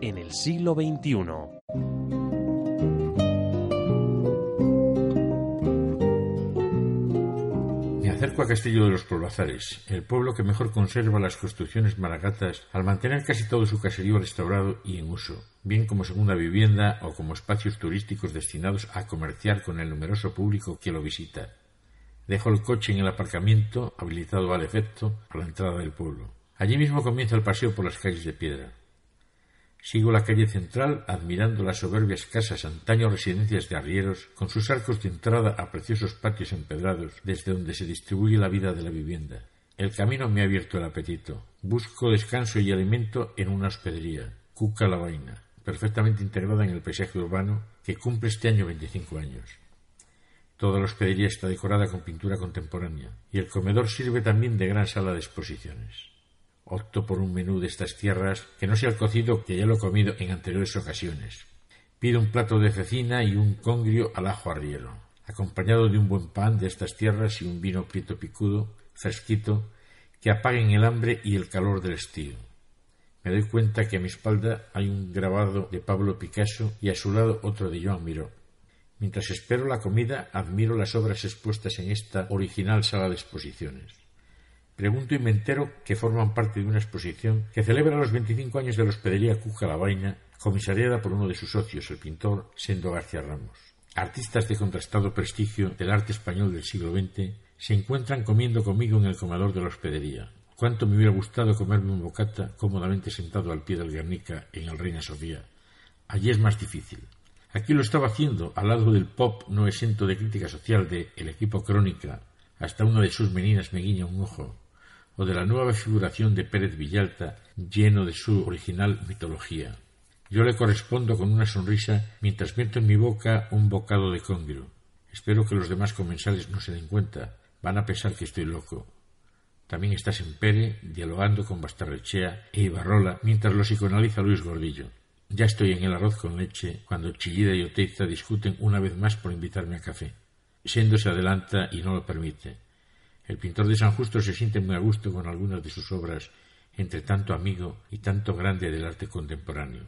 en el siglo XXI. Me acerco a Castillo de los Polvazares, el pueblo que mejor conserva las construcciones maragatas al mantener casi todo su caserío restaurado y en uso, bien como segunda vivienda o como espacios turísticos destinados a comerciar con el numeroso público que lo visita. Dejo el coche en el aparcamiento, habilitado al efecto, a la entrada del pueblo. Allí mismo comienza el paseo por las calles de piedra. Sigo la calle central admirando las soberbias casas, antaño residencias de arrieros, con sus arcos de entrada a preciosos patios empedrados, desde donde se distribuye la vida de la vivienda. El camino me ha abierto el apetito. Busco descanso y alimento en una hospedería, Cuca la Vaina, perfectamente integrada en el paisaje urbano, que cumple este año veinticinco años. Toda la hospedería está decorada con pintura contemporánea, y el comedor sirve también de gran sala de exposiciones. Opto por un menú de estas tierras que no sea el cocido que ya lo he comido en anteriores ocasiones. Pido un plato de cecina y un congrio al ajo arriero, acompañado de un buen pan de estas tierras y un vino prieto picudo, fresquito, que apaguen el hambre y el calor del estío. Me doy cuenta que a mi espalda hay un grabado de Pablo Picasso y a su lado otro de Joan Miró. Mientras espero la comida, admiro las obras expuestas en esta original sala de exposiciones. Pregunto y me entero que forman parte de una exposición que celebra los 25 años de la hospedería Cuja la Vaina, comisariada por uno de sus socios, el pintor Sendo García Ramos. Artistas de contrastado prestigio del arte español del siglo XX se encuentran comiendo conmigo en el comedor de la hospedería. Cuánto me hubiera gustado comerme un bocata cómodamente sentado al pie del Guernica en el Reina Sofía. Allí es más difícil. Aquí lo estaba haciendo al lado del pop no exento de crítica social de El equipo Crónica. Hasta una de sus meninas me guiña un ojo o de la nueva figuración de Pérez Villalta, lleno de su original mitología. Yo le correspondo con una sonrisa mientras meto en mi boca un bocado de congrio. Espero que los demás comensales no se den cuenta. Van a pensar que estoy loco. También estás en Pere, dialogando con Bastarrechea e Ibarrola, mientras lo psicoanaliza Luis Gordillo. Ya estoy en el arroz con leche cuando Chillida y Oteiza discuten una vez más por invitarme a café. Sendo se adelanta y no lo permite. El pintor de San Justo se siente muy a gusto con algunas de sus obras, entre tanto amigo y tanto grande del arte contemporáneo.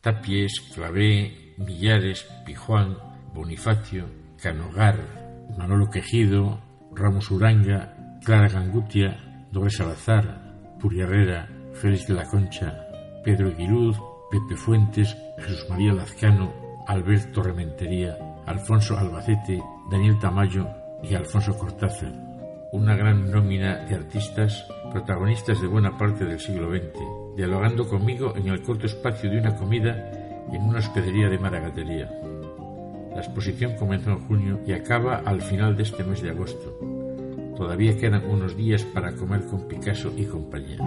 Tapies, Clavé, Millares, Pijuán, Bonifacio, Canogar, Manolo Quejido, Ramos Uranga, Clara Gangutia, Doble Salazar, Puri Herrera, Félix de la Concha, Pedro Aguiluz, Pepe Fuentes, Jesús María Lazcano, Alberto Rementería, Alfonso Albacete, Daniel Tamayo y Alfonso Cortázar una gran nómina de artistas protagonistas de buena parte del siglo XX, dialogando conmigo en el corto espacio de una comida en una hospedería de Maragatería. La exposición comenzó en junio y acaba al final de este mes de agosto. Todavía quedan unos días para comer con Picasso y compañía.